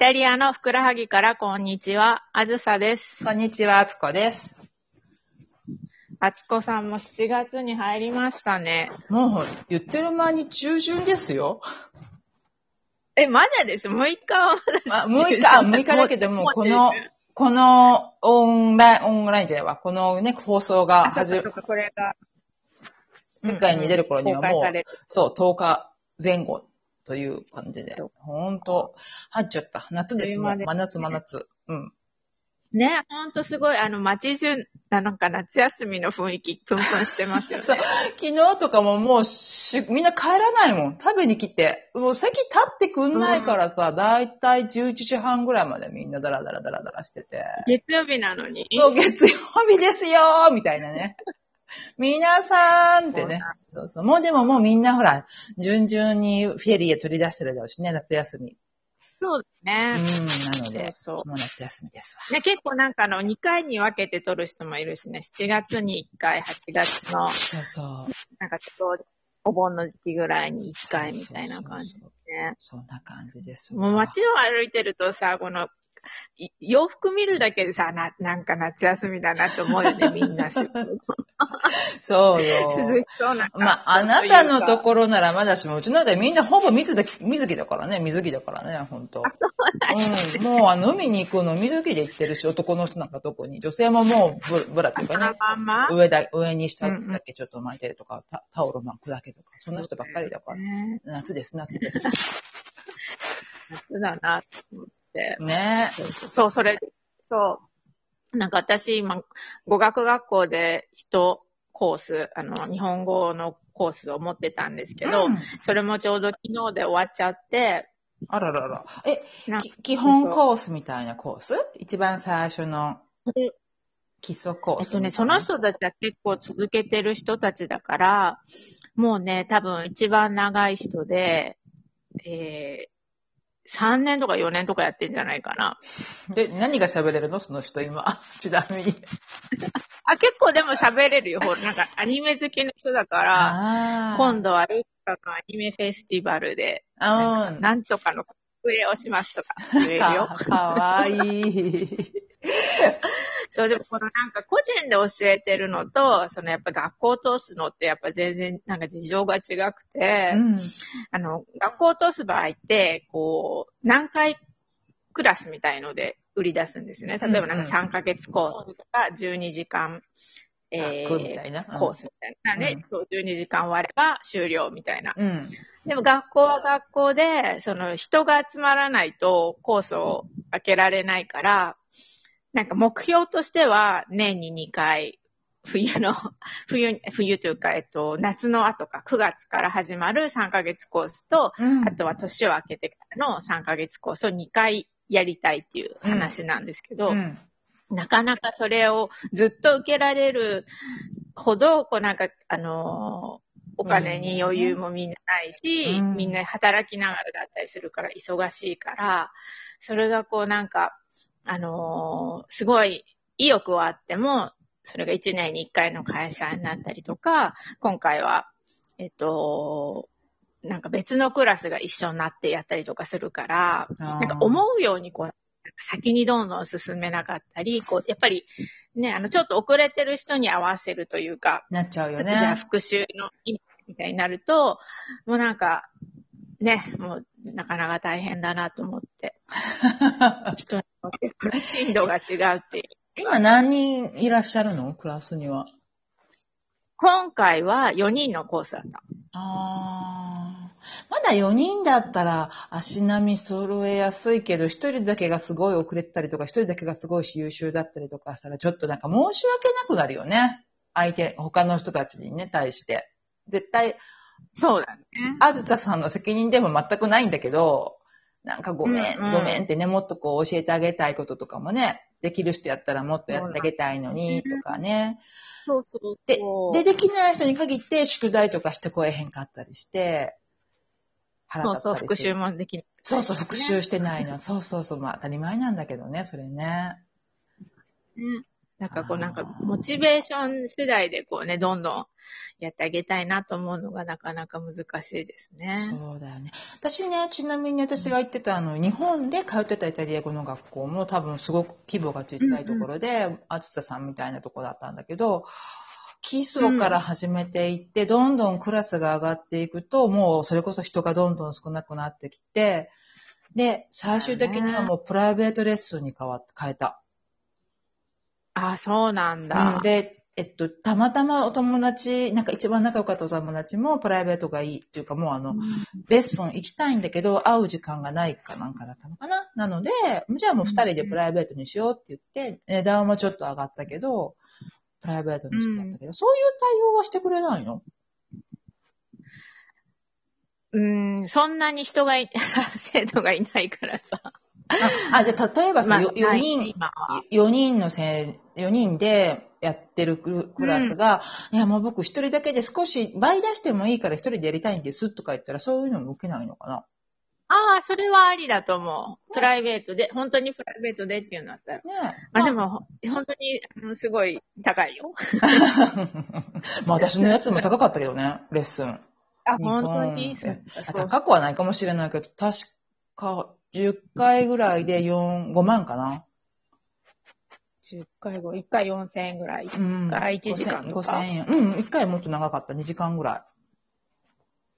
タリアのふくらはぎからこんにちは、あずさです。こんにちは、あつこです。あつこさんも7月に入りましたね。もう、言ってる間に中旬ですよ。え、まだです？6日はまだあ、6日、あ、6日だけども、この、この、オンライン、オンラインじゃないわ。このね、放送があ、始まそうか、これが。世界に出る頃にはもう公開さ、れるそう、10日前後という感じで。ほんと、入っちゃった。夏ですもん。真夏、真夏。うん。ね、ほんとすごい、あの、街中、なんか夏休みの雰囲気、プンプンしてますよね。そう昨日とかももうし、みんな帰らないもん。食べに来て。もう席立ってくんないからさ、だいたい11時半ぐらいまでみんなダラダラダラダラしてて。月曜日なのに。そう、月曜日ですよーみたいなね。皆さんってね。そうそう。もうでももうみんなほら、順々にフェリーへ取り出してるだろうしね、夏休み。そうですうん、ね。なので、そうそうもう夏休みですね、結構なんかあの、2回に分けて撮る人もいるしね、7月に1回、8月の、わ。そうそう。なんかちょっと、お盆の時期ぐらいに1回みたいな感じでね。そんな感じですわ。もう街を歩いてるとさ、この、い洋服見るだけでさ、な、なんか夏休みだなと思うよね、みんな。涼そうよ。しそうな。まあ、あなたのとろ。ころならまだしも、うちのでみんなほぼ水だ水着だからね、水着だからね、ほんと。うん。もうあの、海に行くの水着で行ってるし、男の人なんか特に。女性ももうブブラっていうかね、まんま上だ、上に下だけちょっと巻いてるとか、タタオル巻くだけとか、そんな人ばっかりだから。ね夏です、夏です。夏だな、と思って。ねそう、それ、そう。なんか私今、語学学校で一コース、あの、日本語のコースを持ってたんですけど、うんそれもちょうど昨日で終わっちゃって、あららら。え、基本コースみたいなコース？一番最初の基礎コース。えっとね、その人たちは結構続けてる人たちだから、もうね、多分一番長い人で、えー、3年とか4年とかやってんじゃないかな。で、何が喋れるの？その人今。ちなみに。あ、結構でも喋れるよ。ほら、なんかアニメ好きの人だから、あ今度はルッカのアニメフェスティバルで、あうん。なんとかのコスプレをしますとか言えるよ。かかわいい。そう、でもこのなんか個人で教えてるのと、そのやっぱ学校を通すのってやっぱ全然なんか事情が違くて、うん。あの、学校を通す場合って、こう、何回クラスみたいので売り出すんですよね。例えばなんかうんうん3ヶ月コースとか12時間、え学みたいなー、コースみたいなね、うんそう12時間終われば終了みたいな。うん。でも学校は学校で、その人が集まらないとコースを開けられないから、なんか目標としては年に2回、冬の、冬、冬というか、えっと、夏の後か、9月から始まる3ヶ月コースと、うん。あとは年を明けてからの3ヶ月コースを2回やりたいっていう話なんですけど、うん。なかなかそれをずっと受けられるほど、こうなんか、あのーお金に余裕もみんなないし、うん。みんな働きながらだったりするから忙しいから、それがこうなんか、あのーすごい意欲はあっても、それが1年に1回の開催になったりとか、今回は、えっと、なんか別のクラスが一緒になってやったりとかするから、なんか思うようにこう、先にどんどん進めなかったり、こう、やっぱりね、あの、ちょっと遅れてる人に合わせるというか、なっちゃうよちょっとじゃあね。復習の意味みたいになると、もうなんか、ね、もうなかなか大変だなと思って、人によって進度が違うっていう。今何人いらっしゃるの？クラスには。今回は4人のコースだった。ああ。まだ4人だったら足並み揃えやすいけど、1人だけがすごい遅れてたりとか、1人だけがすごい優秀だったりとかしたら、ちょっとなんか申し訳なくなるよね。相手、他の人たちにね、対して。絶対、そうだね。あずたさんの責任でも全くないんだけど、なんかごめん、うんうんごめんってね、もっとこう教えてあげたいこととかもね、できる人やったらもっとやってあげたいのに、とかね。そうそうでそうで、できない人に限って宿題とかしてこえへんかったりして、腹そうそう、立ったり復する習もできない。そうそう、復習してないの。そうそうそう、まあ当たり前なんだけどね、それね。ねなんかこうなんか、モチベーション次第でこうね、どんどんやってあげたいなと思うのがなかなか難しいですね。そうだよね。私ね、ちなみに私が行ってたあの、日本で通ってたイタリア語の学校も多分すごく規模が小さいところで、あつささんみたいなとこだったんだけど、基礎から始めていって、どんどんクラスが上がっていくと、もうそれこそ人がどんどん少なくなってきて、で、最終的にはもうプライベートレッスンに変わっ変えた。あ、そうなんうだん。で、えっと、たまたまお友達、なんか一番仲良かったお友達もプライベートがいいっていうかもうあの、レッスン行きたいんだけど、会う時間がないかなんかだったのかななので、じゃあもう二人でプライベートにしようって言って、値段もちょっと上がったけど、プライベートにしてやったけど、そういう対応はしてくれないの？うん、そんなに人がい、生徒がいないからさ。あ、あじゃあ例えばさ、まあ、よ4ない人、今は。4人のせい、4人でやってるククラスが、いやもう僕一人だけで少し倍出してもいいから一人でやりたいんですとか言ったらそういうのも受けないのかなああ、それはありだと思う。プライベートで、本当にプライベートでっていうのだったら。ねえ。まあでも、本当に、すごい高いよ。まあ私のやつも高かったけどね、レッスン。あ、日本本当に？高くはないかもしれないけど、確か10回ぐらいで4、5万かな。10回後、1回4000円ぐらい。うん回1時間とか5000円。うん、1回もっと長かった。2時間ぐら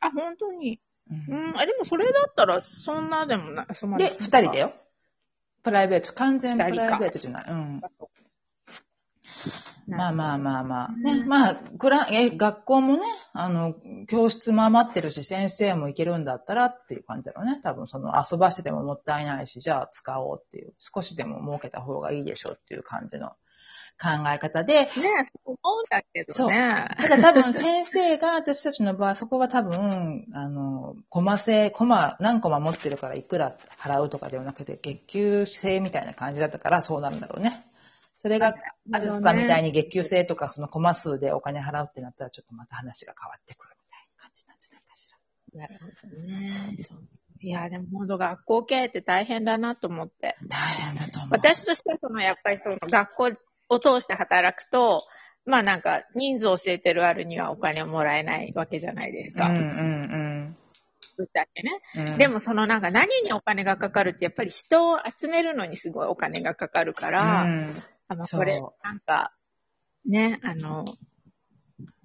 あ、本当に。い。うんうん、あ、でもそれだったら、そんなでもない。そんなで、2人だ。よ。プライベート、完全プライベートじゃない。うん。ままあまあまあまあ。うんね、まあ、クラえ、学校もね、あの、教室も余ってるし、先生も行けるんだったらっていう感じだろうね。多分その遊ばしててももったいないし、じゃあ使おうっていう、少しでも儲けた方がいいでしょうっていう感じの考え方で、ねそう思うんだけどね。ただ多分先生が、私たちの場合、そこは多分、あの、コマ制、コマ何コマ持ってるからいくら払うとかではなくて、月給制みたいな感じだったからそうなるんだろうね。それが、あずさんみたいに月給制とかそのコマ数でお金払うってなったら、ちょっとまた話が変わってくるみたいな感じなんじゃないかしら。なるほどね。そういや、でも本当学校経営って大変だなと思って。大変だと思う。私としてはその、やっぱりその学校を通して働くと、まあなんか人数を教えてる割にはお金をもらえないわけじゃないですか。うんうんぶっちゃけね。うんうん。でもそのなんか何にお金がかかるってやっぱり人を集めるのにすごいお金がかかるから、うん、あの、これ、なんか、ね、あの、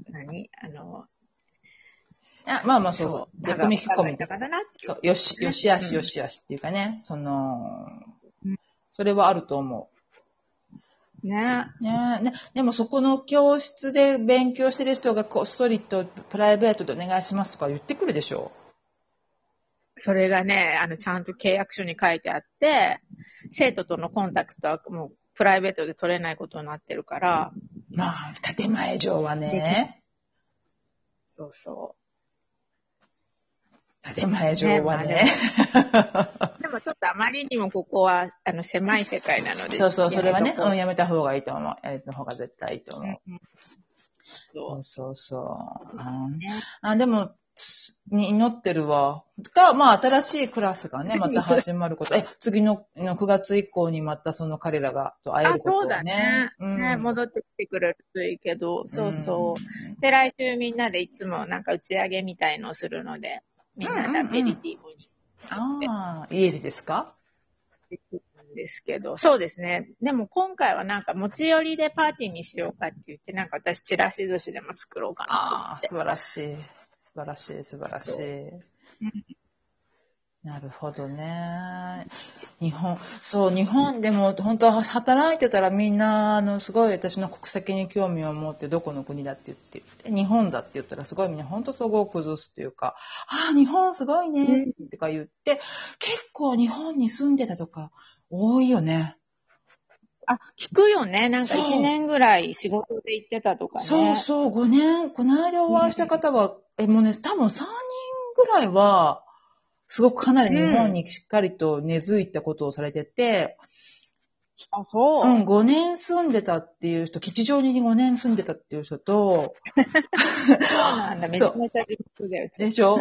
何？あの、あまあまあそう。そう。手が匠引っ込みそう、よし、ねよしあしうん。よしあしっていうかね、そのうん、それはあると思ね。う。ね。ね、でもそこの教室で勉強してる人がこっそりとプライベートでお願いしますとか言ってくるでしょそれがね、あの、ちゃんと契約書に書いてあって、生徒とのコンタクトはもうプライベートで取れないことになってるから、まあ、建前上はね、そうそ建前上はね。ねう。でもちょっとあまりにもここは、あの、狭い世界なので。そうそう、それはね、うん、やめた方がいいと思う。やめた方が絶対いいと思う。うんうんそそうそうそう。あう。ね。あ、でも、に祈ってるわ。が、まあ、新しいクラスがね、また始まること。え、次のの9月以降にまたその彼らがと会えある、ことをそうだねね。。ね、戻ってきてくれるといいけど、そうそう。うんで、来週みんなでいつもなんか打ち上げみたいのをするので、みんなでアペリティブにああ、イエジですか？ですけど、そうですね。でも今回はなんか持ち寄りでパーティーにしようかって言って、なんか私チラシ寿司でも作ろうかなああ。素晴らしい。素晴らしい、素晴らしい。なるほどね。日本、そう、日本でも本当は働いてたらみんな、あの、すごい私の国籍に興味を持ってどこの国だって言って、で日本だって言ったらすごいみんな本当そこを崩すっていうか、ああ、日本すごいね、とか言って、結構日本に住んでたとか多いよね。あ、聞くよね。なんかそう1年ぐらい仕事で行ってたとかね。そうそう、5年、この間お会いした方は、え、もうね、多分3人ぐらいは、すごくかなり日本にしっかりと根付いたことをされてて、あ、そう。うん、5年住んでたっていう人、吉祥寺に5年住んでたっていう人と、そうなんだ。めちゃめちゃ地元だよ。でしょ？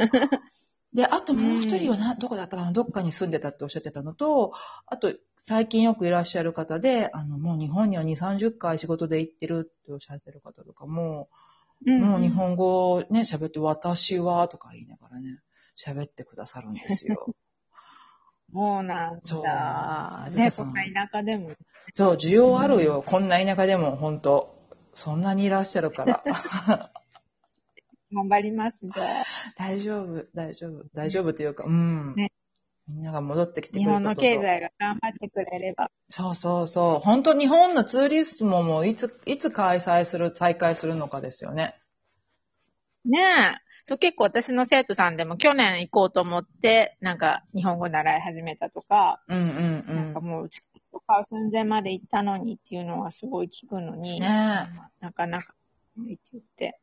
で、あともう一人はな、どこだったかなどっかに住んでたっておっしゃってたのと、あと、最近よくいらっしゃる方で、あの、もう日本には2、30回仕事で行ってるっておっしゃってる方とかも、うんもう日本語をね、喋って、私はとか言いながらね、喋ってくださるんですよ。そうなんそうだ。ね、こんな田舎でも。そう、需要あるよ。こんな田舎でも、本当そんなにいらっしゃるから。頑張ります、じゃあ。大丈夫、大丈夫、大丈夫というか、うん。ねみんなが戻ってきてくれ日ることと本の経済が頑張ってくれれば。そうそうそう。本当日本のツーリストももういつ、いつ開催する、再開するのかですよね。ねえ。そう、結構私の生徒さんでも去年行こうと思って、なんか日本語習い始めたとか、うんうんうなんかん。もうチケット買う寸前まで行ったのにっていうのはすごい聞くのに、ねなかなかないって言って。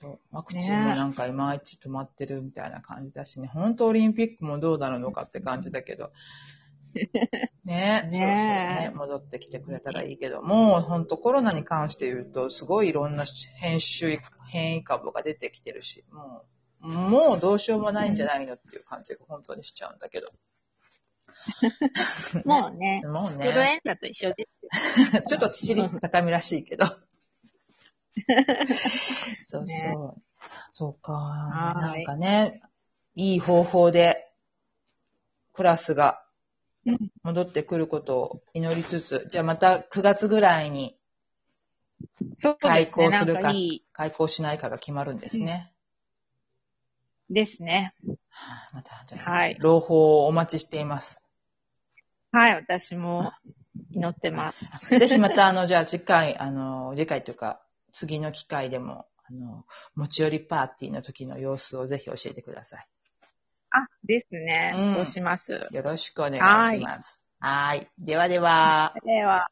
そう。ワクチンもなんかいまいち止まってるみたいな感じだしね。本当オリンピックもどうなるのかって感じだけど。ねねそうそうね。戻ってきてくれたらいいけど、もう本当コロナに関して言うと、すごいいろんな変種、変異株が出てきてるし、もう、もうどうしようもないんじゃないのっていう感じが本当にしちゃうんだけど。もうね、もうインフルね。エンザと一緒ですよ。ちょっと致死率高めらしいけど。そうそう。ねそうか。はないんかね、いい方法で、クラスがうん戻ってくることを祈りつつ、じゃあまた9月ぐらいにそう開校するかかいい開校しないかが決まるんですね。ですね。はあまた、じゃあ、はい朗報をお待ちしています。はい、私も祈ってます。ぜひまた、あの、じゃあ次回、あの、次回というか、次の機会でも、あの、持ち寄りパーティーの時の様子をぜひ教えてください。あ、ですね。うんそうします。よろしくお願いします。はーい。ではでは。では。